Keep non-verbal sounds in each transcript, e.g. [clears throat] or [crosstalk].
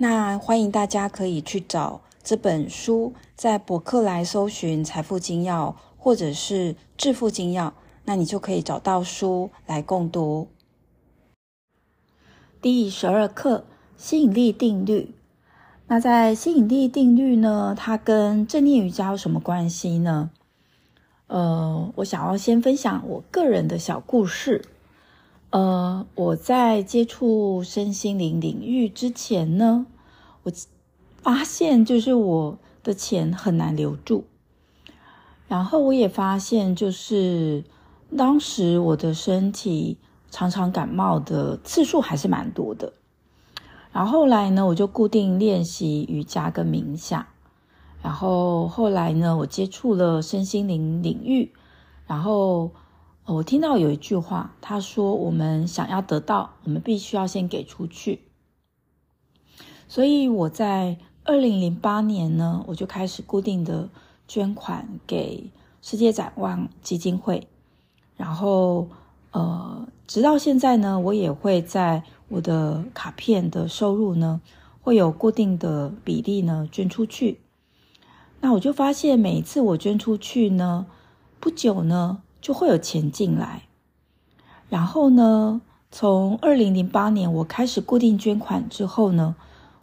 那欢迎大家可以去找这本书，在博客来搜寻《财富金要》或者是《致富金要》，那你就可以找到书来共读。第十二课：吸引力定律。那在吸引力定律呢，它跟正念瑜伽有什么关系呢？呃，我想要先分享我个人的小故事。呃，我在接触身心灵领域之前呢，我发现就是我的钱很难留住，然后我也发现就是当时我的身体常常感冒的次数还是蛮多的，然后后来呢，我就固定练习瑜伽跟冥想，然后后来呢，我接触了身心灵领域，然后。我听到有一句话，他说：“我们想要得到，我们必须要先给出去。”所以我在二零零八年呢，我就开始固定的捐款给世界展望基金会，然后呃，直到现在呢，我也会在我的卡片的收入呢，会有固定的比例呢捐出去。那我就发现，每一次我捐出去呢，不久呢。就会有钱进来，然后呢，从二零零八年我开始固定捐款之后呢，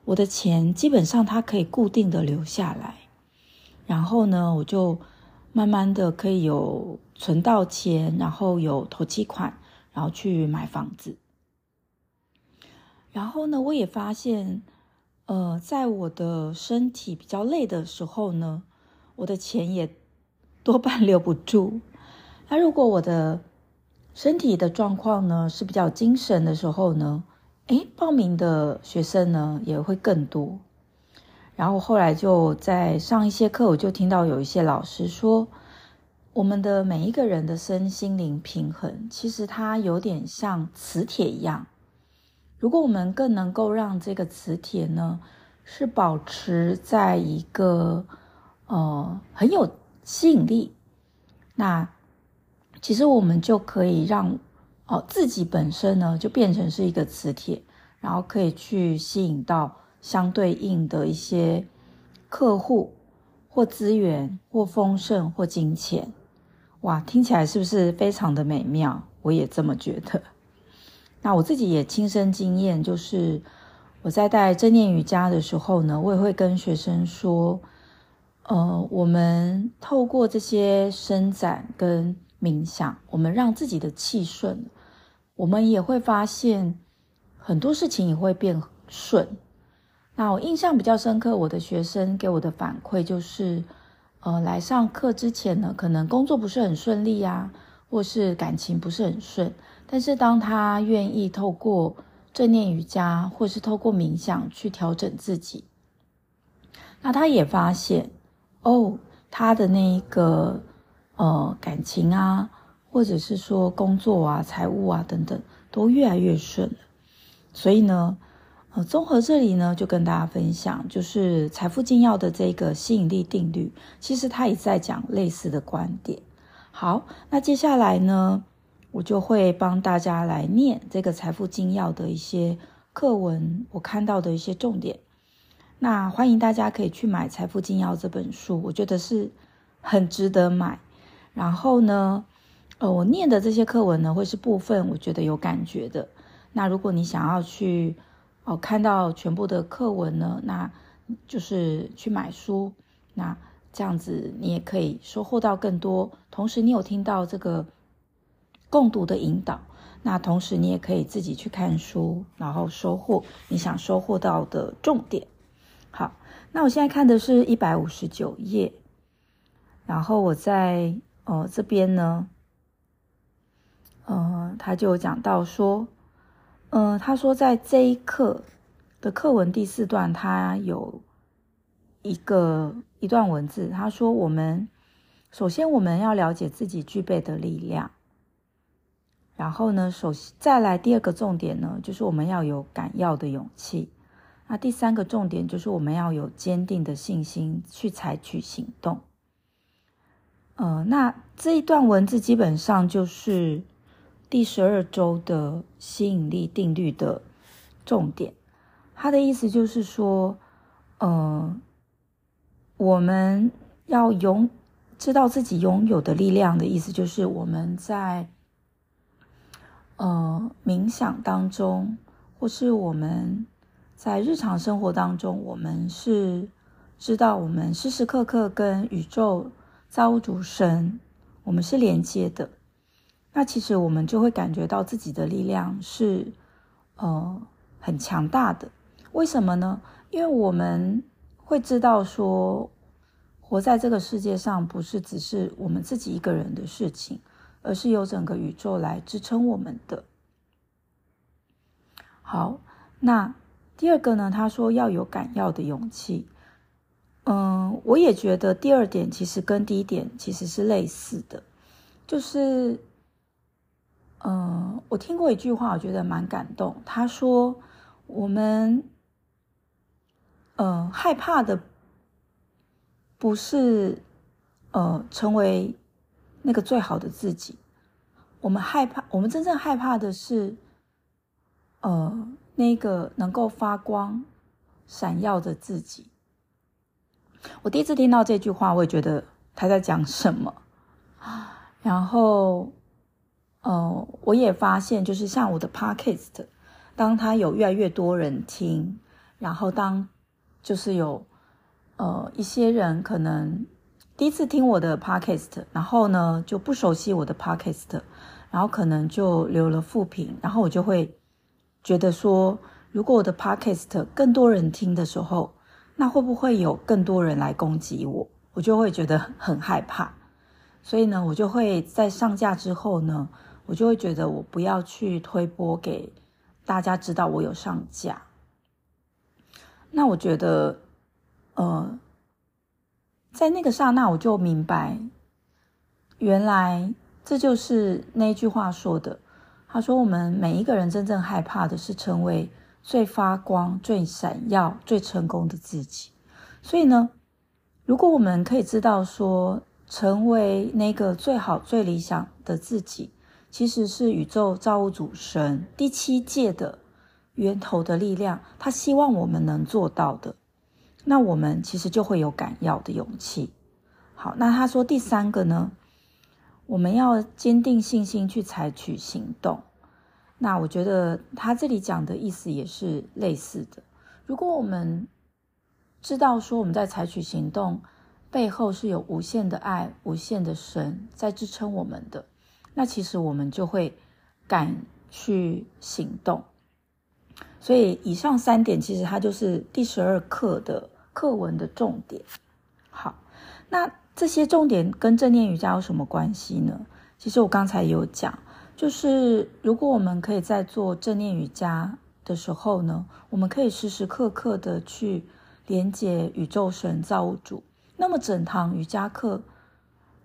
我的钱基本上它可以固定的留下来，然后呢，我就慢慢的可以有存到钱，然后有投期款，然后去买房子。然后呢，我也发现，呃，在我的身体比较累的时候呢，我的钱也多半留不住。那如果我的身体的状况呢是比较精神的时候呢，诶，报名的学生呢也会更多。然后后来就在上一些课，我就听到有一些老师说，我们的每一个人的身心灵平衡，其实它有点像磁铁一样。如果我们更能够让这个磁铁呢是保持在一个呃很有吸引力，那。其实我们就可以让哦自己本身呢就变成是一个磁铁，然后可以去吸引到相对应的一些客户或资源或丰盛或金钱。哇，听起来是不是非常的美妙？我也这么觉得。那我自己也亲身经验，就是我在带正念瑜伽的时候呢，我也会跟学生说，呃，我们透过这些伸展跟冥想，我们让自己的气顺，我们也会发现很多事情也会变顺。那我印象比较深刻，我的学生给我的反馈就是，呃，来上课之前呢，可能工作不是很顺利呀，或是感情不是很顺，但是当他愿意透过正念瑜伽，或是透过冥想去调整自己，那他也发现，哦，他的那一个。呃，感情啊，或者是说工作啊、财务啊等等，都越来越顺了。所以呢，呃，综合这里呢，就跟大家分享，就是财富精要的这个吸引力定律，其实他也在讲类似的观点。好，那接下来呢，我就会帮大家来念这个财富精要的一些课文，我看到的一些重点。那欢迎大家可以去买《财富精要》这本书，我觉得是很值得买。然后呢，呃，我念的这些课文呢，会是部分我觉得有感觉的。那如果你想要去哦、看到全部的课文呢，那就是去买书。那这样子你也可以收获到更多。同时，你有听到这个共读的引导，那同时你也可以自己去看书，然后收获你想收获到的重点。好，那我现在看的是一百五十九页，然后我在。哦，这边呢，呃，他就讲到说，嗯、呃，他说在这一课的课文第四段，他有一个一段文字，他说：“我们首先我们要了解自己具备的力量，然后呢，首先再来第二个重点呢，就是我们要有敢要的勇气。那第三个重点就是我们要有坚定的信心去采取行动。呃，那这一段文字基本上就是第十二周的吸引力定律的重点。他的意思就是说，呃。”我们要拥知道自己拥有的力量的意思，就是我们在呃冥想当中，或是我们在日常生活当中，我们是知道我们时时刻刻跟宇宙造物主神我们是连接的。那其实我们就会感觉到自己的力量是呃很强大的。为什么呢？因为我们。会知道说，活在这个世界上不是只是我们自己一个人的事情，而是由整个宇宙来支撑我们的。好，那第二个呢？他说要有敢要的勇气。嗯，我也觉得第二点其实跟第一点其实是类似的，就是，嗯，我听过一句话，我觉得蛮感动。他说我们。呃，害怕的不是呃成为那个最好的自己，我们害怕，我们真正害怕的是呃那个能够发光、闪耀的自己。我第一次听到这句话，我也觉得他在讲什么。然后，呃，我也发现，就是像我的 Podcast，当他有越来越多人听，然后当就是有，呃，一些人可能第一次听我的 podcast，然后呢就不熟悉我的 podcast，然后可能就留了负评，然后我就会觉得说，如果我的 podcast 更多人听的时候，那会不会有更多人来攻击我？我就会觉得很害怕，所以呢，我就会在上架之后呢，我就会觉得我不要去推播给大家知道我有上架。那我觉得，呃，在那个刹那，我就明白，原来这就是那句话说的。他说：“我们每一个人真正害怕的是成为最发光、最闪耀、最成功的自己。所以呢，如果我们可以知道说，成为那个最好、最理想的自己，其实是宇宙造物主神第七届的。”源头的力量，他希望我们能做到的，那我们其实就会有敢要的勇气。好，那他说第三个呢，我们要坚定信心去采取行动。那我觉得他这里讲的意思也是类似的。如果我们知道说我们在采取行动背后是有无限的爱、无限的神在支撑我们的，那其实我们就会敢去行动。所以以上三点其实它就是第十二课的课文的重点。好，那这些重点跟正念瑜伽有什么关系呢？其实我刚才有讲，就是如果我们可以在做正念瑜伽的时候呢，我们可以时时刻刻的去连接宇宙神造物主。那么整堂瑜伽课，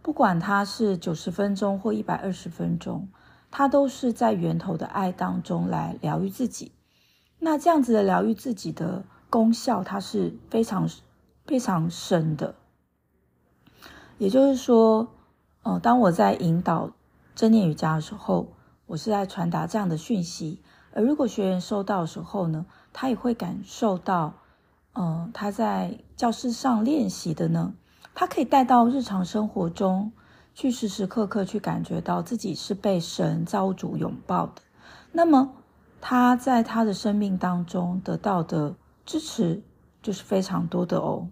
不管它是九十分钟或一百二十分钟，它都是在源头的爱当中来疗愈自己。那这样子的疗愈自己的功效，它是非常非常深的。也就是说，呃，当我在引导正念瑜伽的时候，我是在传达这样的讯息。而如果学员收到的时候呢，他也会感受到，呃，他在教室上练习的呢，他可以带到日常生活中去，时时刻刻去感觉到自己是被神造物主拥抱的。那么。他在他的生命当中得到的支持就是非常多的哦。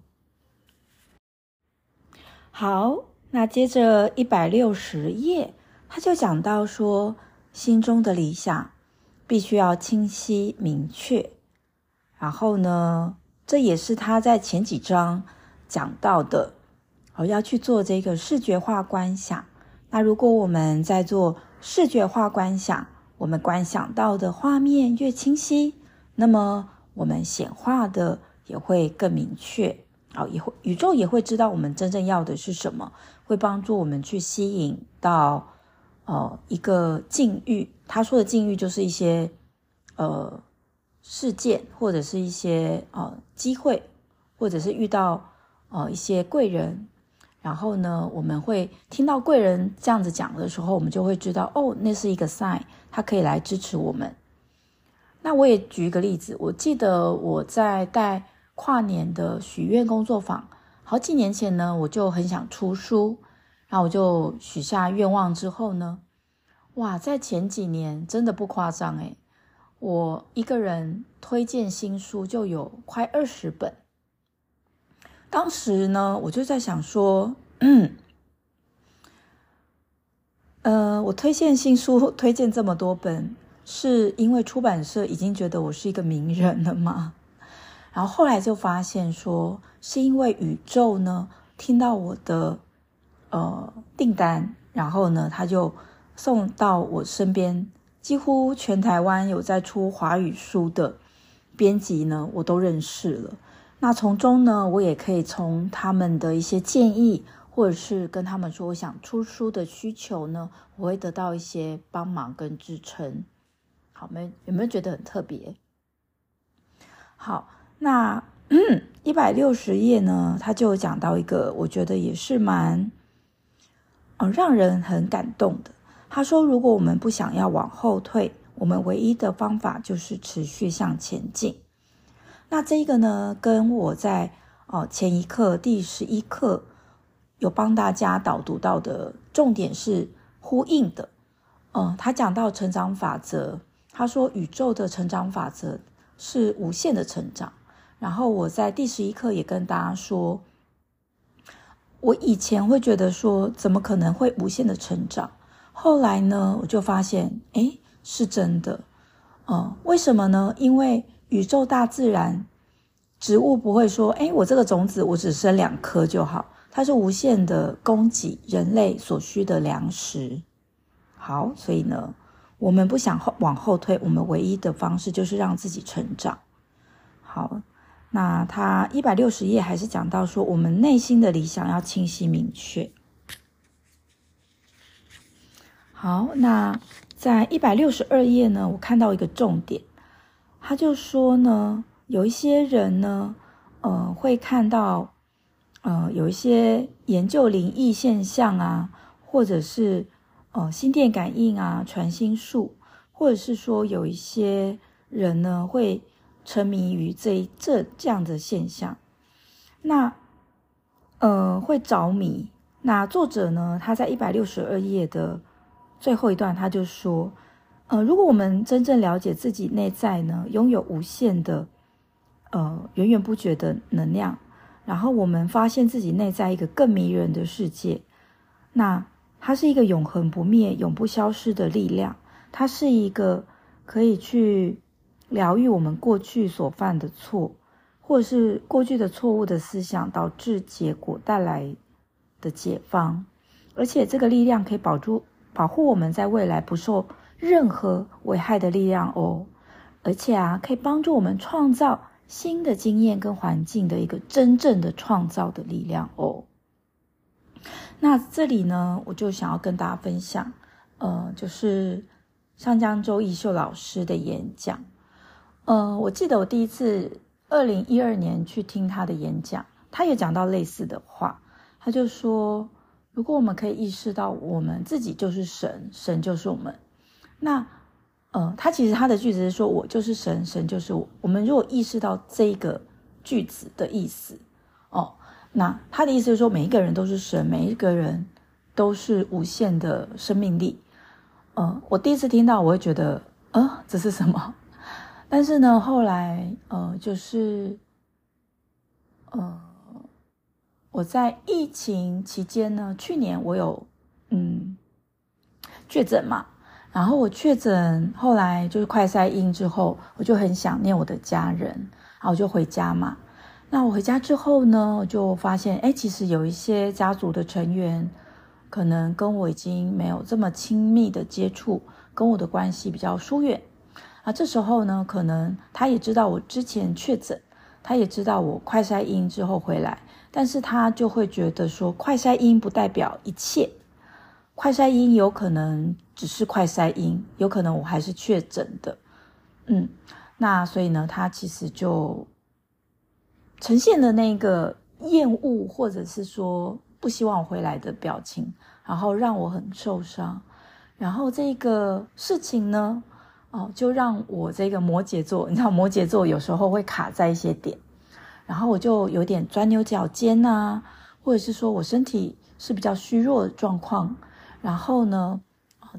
好，那接着一百六十页，他就讲到说，心中的理想必须要清晰明确。然后呢，这也是他在前几章讲到的，哦，要去做这个视觉化观想。那如果我们在做视觉化观想，我们观想到的画面越清晰，那么我们显化的也会更明确。好，也会宇宙也会知道我们真正要的是什么，会帮助我们去吸引到呃一个境遇。他说的境遇就是一些呃事件，或者是一些呃机会，或者是遇到呃一些贵人。然后呢，我们会听到贵人这样子讲的时候，我们就会知道哦，那是一个 sign，他可以来支持我们。那我也举一个例子，我记得我在带跨年的许愿工作坊，好几年前呢，我就很想出书，然后我就许下愿望之后呢，哇，在前几年真的不夸张诶，我一个人推荐新书就有快二十本。当时呢，我就在想说，嗯，呃，我推荐新书，推荐这么多本，是因为出版社已经觉得我是一个名人了吗？然后后来就发现说，是因为宇宙呢听到我的呃订单，然后呢，他就送到我身边，几乎全台湾有在出华语书的编辑呢，我都认识了。那从中呢，我也可以从他们的一些建议，或者是跟他们说我想出书的需求呢，我会得到一些帮忙跟支撑。好没？有没有觉得很特别？好，那 [clears throat] 一百六十页呢，他就讲到一个，我觉得也是蛮，嗯，让人很感动的。他说，如果我们不想要往后退，我们唯一的方法就是持续向前进。那这个呢，跟我在哦前一课第十一课有帮大家导读到的重点是呼应的。嗯，他讲到成长法则，他说宇宙的成长法则是无限的成长。然后我在第十一课也跟大家说，我以前会觉得说怎么可能会无限的成长？后来呢，我就发现，诶，是真的。嗯，为什么呢？因为宇宙、大自然、植物不会说：“哎，我这个种子我只生两颗就好。”它是无限的供给人类所需的粮食。好，所以呢，我们不想后往后退，我们唯一的方式就是让自己成长。好，那他一百六十页还是讲到说，我们内心的理想要清晰明确。好，那在一百六十二页呢，我看到一个重点。他就说呢，有一些人呢，呃，会看到，呃，有一些研究灵异现象啊，或者是呃心电感应啊、传心术，或者是说有一些人呢会沉迷于这这这样的现象，那呃会着迷。那作者呢，他在一百六十二页的最后一段，他就说。呃，如果我们真正了解自己内在呢，拥有无限的，呃，源源不绝的能量，然后我们发现自己内在一个更迷人的世界，那它是一个永恒不灭、永不消失的力量，它是一个可以去疗愈我们过去所犯的错，或者是过去的错误的思想导致结果带来的解放，而且这个力量可以保住、保护我们在未来不受。任何危害的力量哦，而且啊，可以帮助我们创造新的经验跟环境的一个真正的创造的力量哦。那这里呢，我就想要跟大家分享，呃，就是上江周逸秀老师的演讲。呃，我记得我第一次二零一二年去听他的演讲，他也讲到类似的话，他就说，如果我们可以意识到我们自己就是神，神就是我们。那，呃，他其实他的句子是说：“我就是神，神就是我。”我们如果意识到这个句子的意思，哦，那他的意思是说，每一个人都是神，每一个人都是无限的生命力。呃，我第一次听到，我会觉得，呃，这是什么？但是呢，后来，呃，就是，呃，我在疫情期间呢，去年我有，嗯，确诊嘛。然后我确诊，后来就是快筛阴之后，我就很想念我的家人，然后我就回家嘛。那我回家之后呢，我就发现，哎，其实有一些家族的成员，可能跟我已经没有这么亲密的接触，跟我的关系比较疏远。啊，这时候呢，可能他也知道我之前确诊，他也知道我快筛阴之后回来，但是他就会觉得说，快筛阴不代表一切，快筛阴有可能只是快筛阴，有可能我还是确诊的，嗯，那所以呢，他其实就呈现的那个厌恶或者是说不希望我回来的表情，然后让我很受伤，然后这个事情呢。哦，就让我这个摩羯座，你知道摩羯座有时候会卡在一些点，然后我就有点钻牛角尖呐，或者是说我身体是比较虚弱的状况，然后呢，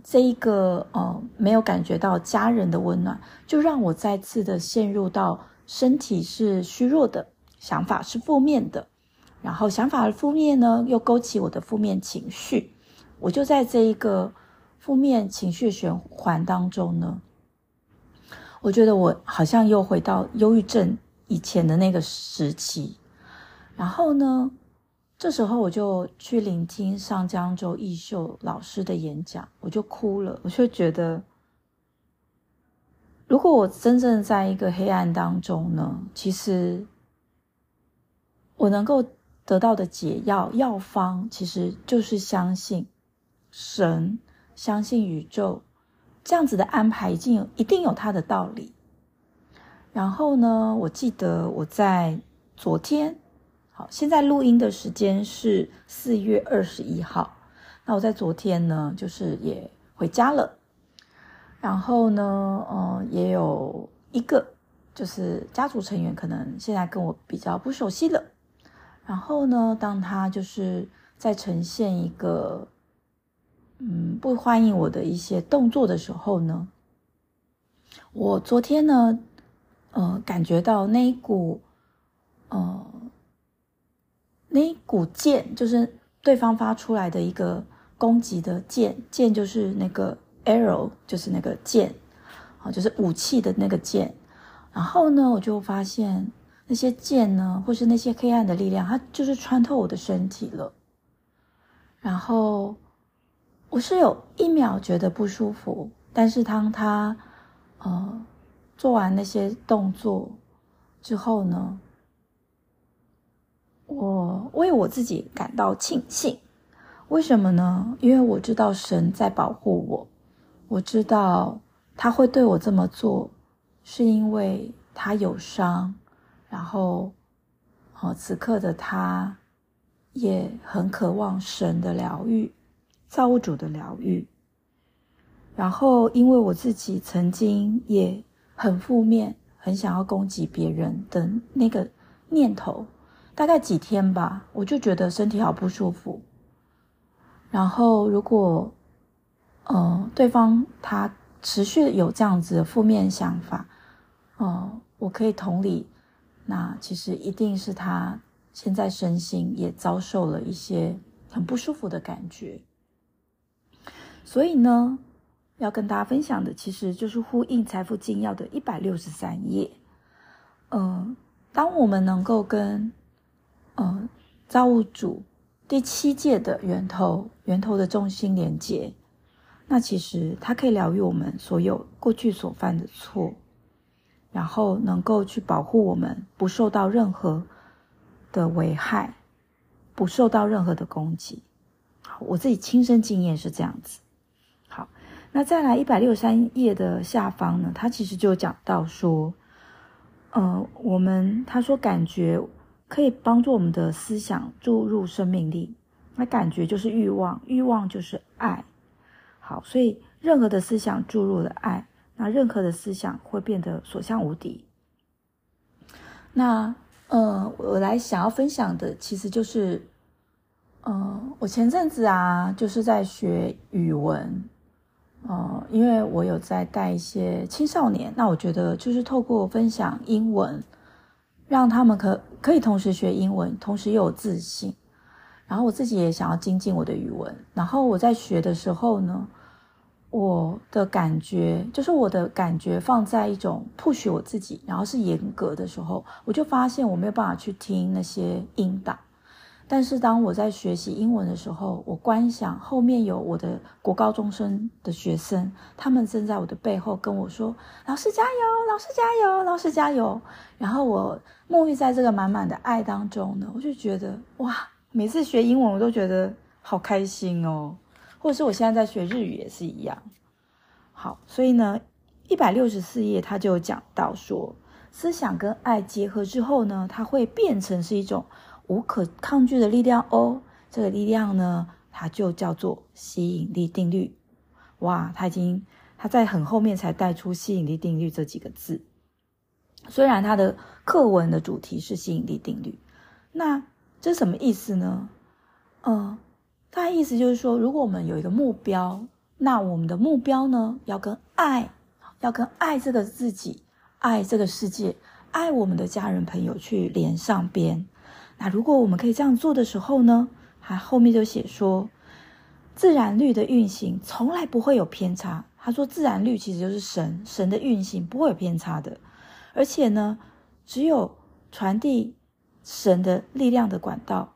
这一个呃没有感觉到家人的温暖，就让我再次的陷入到身体是虚弱的，想法是负面的，然后想法的负面呢又勾起我的负面情绪，我就在这一个负面情绪循环当中呢。我觉得我好像又回到忧郁症以前的那个时期，然后呢，这时候我就去聆听上江州义秀老师的演讲，我就哭了。我就觉得，如果我真正在一个黑暗当中呢，其实我能够得到的解药药方，其实就是相信神，相信宇宙。这样子的安排已经有一定有它的道理。然后呢，我记得我在昨天，好，现在录音的时间是四月二十一号。那我在昨天呢，就是也回家了。然后呢，呃，也有一个就是家族成员，可能现在跟我比较不熟悉了。然后呢，当他就是在呈现一个。嗯，不欢迎我的一些动作的时候呢，我昨天呢，呃，感觉到那一股，呃，那一股剑，就是对方发出来的一个攻击的剑，剑就是那个 arrow，就是那个剑，啊，就是武器的那个剑。然后呢，我就发现那些剑呢，或是那些黑暗的力量，它就是穿透我的身体了，然后。我是有一秒觉得不舒服，但是当他呃做完那些动作之后呢，我为我自己感到庆幸。为什么呢？因为我知道神在保护我，我知道他会对我这么做，是因为他有伤，然后哦此刻的他也很渴望神的疗愈。造物主的疗愈，然后因为我自己曾经也很负面，很想要攻击别人的那个念头，大概几天吧，我就觉得身体好不舒服。然后如果，呃，对方他持续有这样子的负面想法，呃，我可以同理，那其实一定是他现在身心也遭受了一些很不舒服的感觉。所以呢，要跟大家分享的其实就是呼应《财富精要》的一百六十三页。嗯、当我们能够跟呃造物主第七界的源头、源头的中心连接，那其实它可以疗愈我们所有过去所犯的错，然后能够去保护我们不受到任何的危害，不受到任何的攻击。我自己亲身经验是这样子。那再来一百六十三页的下方呢，他其实就讲到说，呃，我们他说感觉可以帮助我们的思想注入生命力，那感觉就是欲望，欲望就是爱。好，所以任何的思想注入了爱，那任何的思想会变得所向无敌。那呃，我来想要分享的其实就是，呃，我前阵子啊，就是在学语文。呃，因为我有在带一些青少年，那我觉得就是透过分享英文，让他们可可以同时学英文，同时又有自信。然后我自己也想要精进我的语文。然后我在学的时候呢，我的感觉就是我的感觉放在一种 push 我自己，然后是严格的时候，我就发现我没有办法去听那些音档。但是当我在学习英文的时候，我观想后面有我的国高中生的学生，他们正在我的背后跟我说：“老师加油，老师加油，老师加油。”然后我沐浴在这个满满的爱当中呢，我就觉得哇，每次学英文我都觉得好开心哦。或者是我现在在学日语也是一样。好，所以呢，一百六十四页他就讲到说，思想跟爱结合之后呢，它会变成是一种无可抗拒的力量哦。这个力量呢，它就叫做吸引力定律。哇，他已经他在很后面才带出吸引力定律这几个字。虽然他的课文的主题是吸引力定律，那这什么意思呢？呃，他的意思就是说，如果我们有一个目标。那我们的目标呢，要跟爱，要跟爱这个自己，爱这个世界，爱我们的家人朋友去连上边。那如果我们可以这样做的时候呢，他后面就写说，自然律的运行从来不会有偏差。他说，自然律其实就是神，神的运行不会有偏差的。而且呢，只有传递神的力量的管道，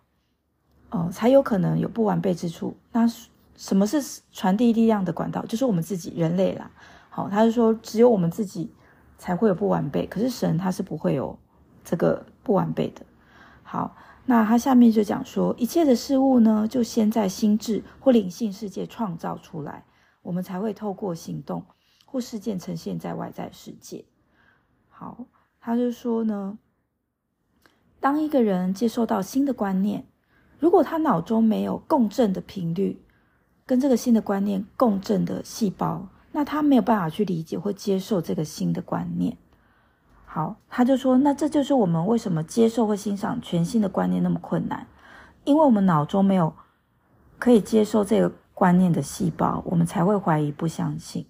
哦、才有可能有不完备之处。那。什么是传递力量的管道？就是我们自己人类啦。好，他是说只有我们自己才会有不完备，可是神他是不会有这个不完备的。好，那他下面就讲说，一切的事物呢，就先在心智或灵性世界创造出来，我们才会透过行动或事件呈现在外在世界。好，他就说呢，当一个人接受到新的观念，如果他脑中没有共振的频率。跟这个新的观念共振的细胞，那他没有办法去理解或接受这个新的观念。好，他就说，那这就是我们为什么接受或欣赏全新的观念那么困难，因为我们脑中没有可以接受这个观念的细胞，我们才会怀疑、不相信。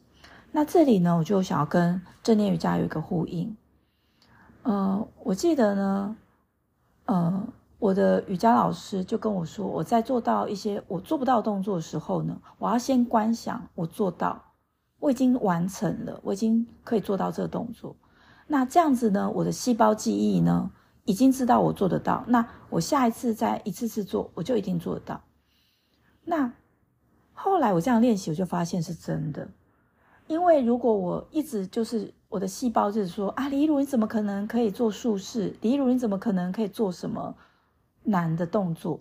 那这里呢，我就想要跟正念瑜伽有一个呼应。呃，我记得呢，呃。我的瑜伽老师就跟我说，我在做到一些我做不到动作的时候呢，我要先观想我做到，我已经完成了，我已经可以做到这个动作。那这样子呢，我的细胞记忆呢，已经知道我做得到。那我下一次再一次次做，我就一定做得到。那后来我这样练习，我就发现是真的。因为如果我一直就是我的细胞就是说啊，李如你怎么可能可以做术式？李如你怎么可能可以做什么？难的动作，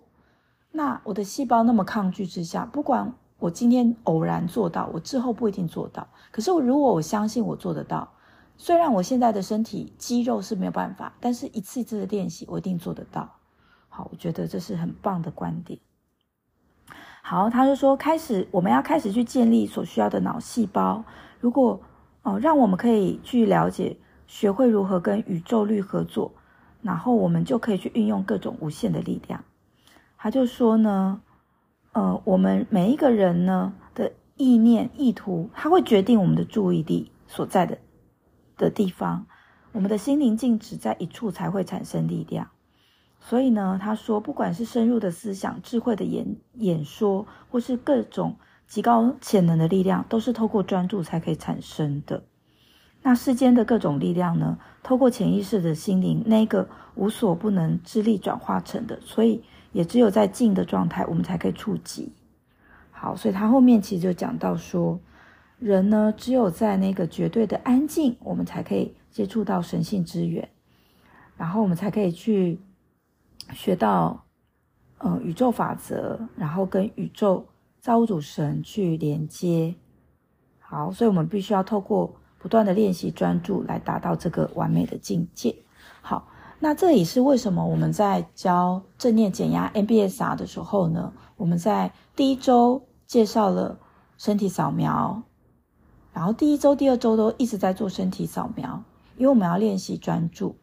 那我的细胞那么抗拒之下，不管我今天偶然做到，我之后不一定做到。可是我如果我相信我做得到，虽然我现在的身体肌肉是没有办法，但是一次一次的练习，我一定做得到。好，我觉得这是很棒的观点。好，他就说，开始我们要开始去建立所需要的脑细胞。如果哦，让我们可以去了解，学会如何跟宇宙律合作。然后我们就可以去运用各种无限的力量。他就说呢，呃，我们每一个人呢的意念、意图，它会决定我们的注意力所在的的地方。我们的心灵静止在一处，才会产生力量。所以呢，他说，不管是深入的思想、智慧的演演说，或是各种极高潜能的力量，都是透过专注才可以产生的。那世间的各种力量呢，透过潜意识的心灵，那个无所不能之力转化成的，所以也只有在静的状态，我们才可以触及。好，所以他后面其实就讲到说，人呢，只有在那个绝对的安静，我们才可以接触到神性之源，然后我们才可以去学到，呃，宇宙法则，然后跟宇宙造物主神去连接。好，所以我们必须要透过。不断的练习专注，来达到这个完美的境界。好，那这也是为什么我们在教正念减压 MBSR 的时候呢，我们在第一周介绍了身体扫描，然后第一周、第二周都一直在做身体扫描，因为我们要练习专注。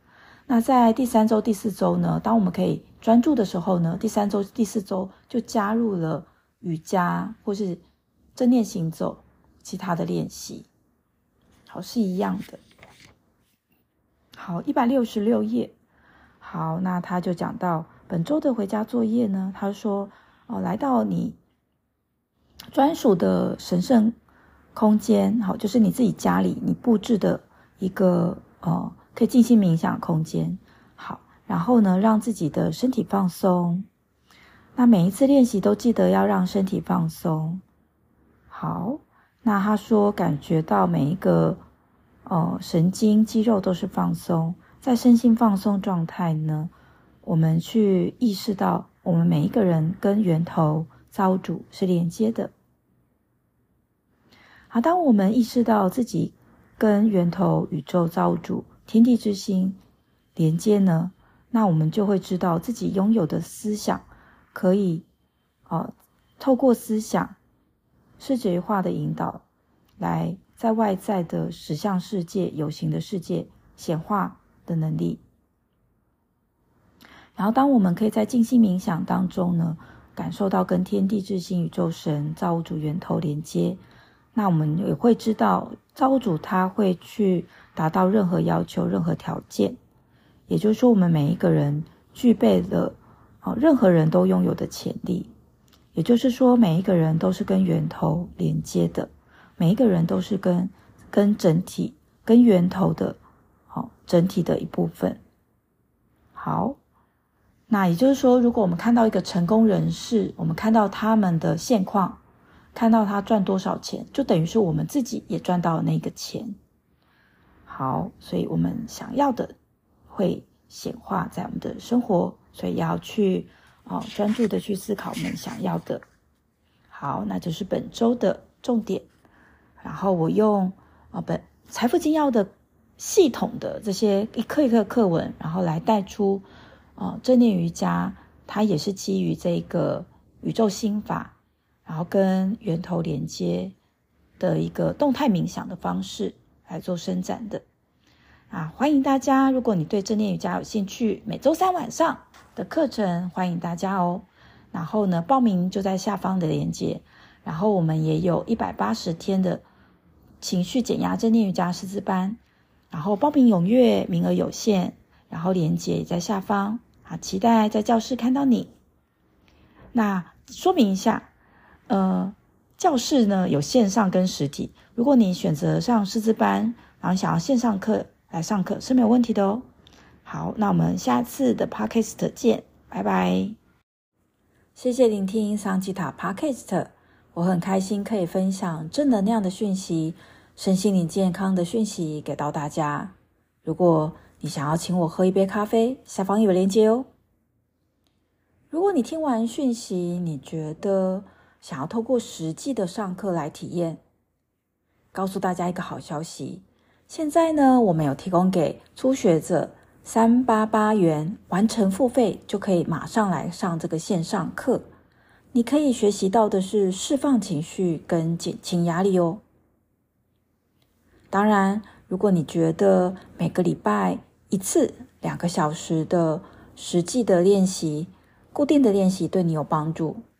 那在第三周、第四周呢，当我们可以专注的时候呢，第三周、第四周就加入了瑜伽或是正念行走其他的练习。好，是一样的。好，一百六十六页。好，那他就讲到本周的回家作业呢。他说：“哦，来到你专属的神圣空间，好，就是你自己家里你布置的一个呃可以静心冥想空间。好，然后呢，让自己的身体放松，那每一次练习都记得要让身体放松。好，那他说感觉到每一个哦神经肌肉都是放松，在身心放松状态呢，我们去意识到我们每一个人跟源头造物主是连接的。好，当我们意识到自己跟源头、宇宙、造物主、天地之心连接呢，那我们就会知道自己拥有的思想可以，哦，透过思想。视觉化的引导，来在外在的实相世界、有形的世界显化的能力。然后，当我们可以在静心冥想当中呢，感受到跟天地之心、宇宙神、造物主源头连接，那我们也会知道造物主他会去达到任何要求、任何条件。也就是说，我们每一个人具备了哦，任何人都拥有的潜力。也就是说，每一个人都是跟源头连接的，每一个人都是跟跟整体、跟源头的，好，整体的一部分。好，那也就是说，如果我们看到一个成功人士，我们看到他们的现况，看到他赚多少钱，就等于是我们自己也赚到了那个钱。好，所以我们想要的会显化在我们的生活，所以要去。好，专注的去思考我们想要的。好，那就是本周的重点。然后我用啊本财富精要的系统的这些一课一课课文，然后来带出啊正念瑜伽，它也是基于这个宇宙心法，然后跟源头连接的一个动态冥想的方式来做伸展的。啊，欢迎大家，如果你对正念瑜伽有兴趣，每周三晚上。的课程欢迎大家哦，然后呢，报名就在下方的链接，然后我们也有一百八十天的情绪减压正念瑜伽师资班，然后报名踊跃，名额有限，然后链接也在下方，好，期待在教室看到你。那说明一下，呃，教室呢有线上跟实体，如果你选择上师资班，然后想要线上课来上课是没有问题的哦。好，那我们下次的 Podcast 见，拜拜。谢谢聆听桑吉塔 Podcast，我很开心可以分享正能量的讯息、身心灵健康的讯息给到大家。如果你想要请我喝一杯咖啡，下方有链接哦。如果你听完讯息，你觉得想要透过实际的上课来体验，告诉大家一个好消息，现在呢，我们有提供给初学者。三八八元完成付费就可以马上来上这个线上课，你可以学习到的是释放情绪跟减轻压力哦。当然，如果你觉得每个礼拜一次两个小时的实际的练习、固定的练习对你有帮助，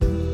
thank you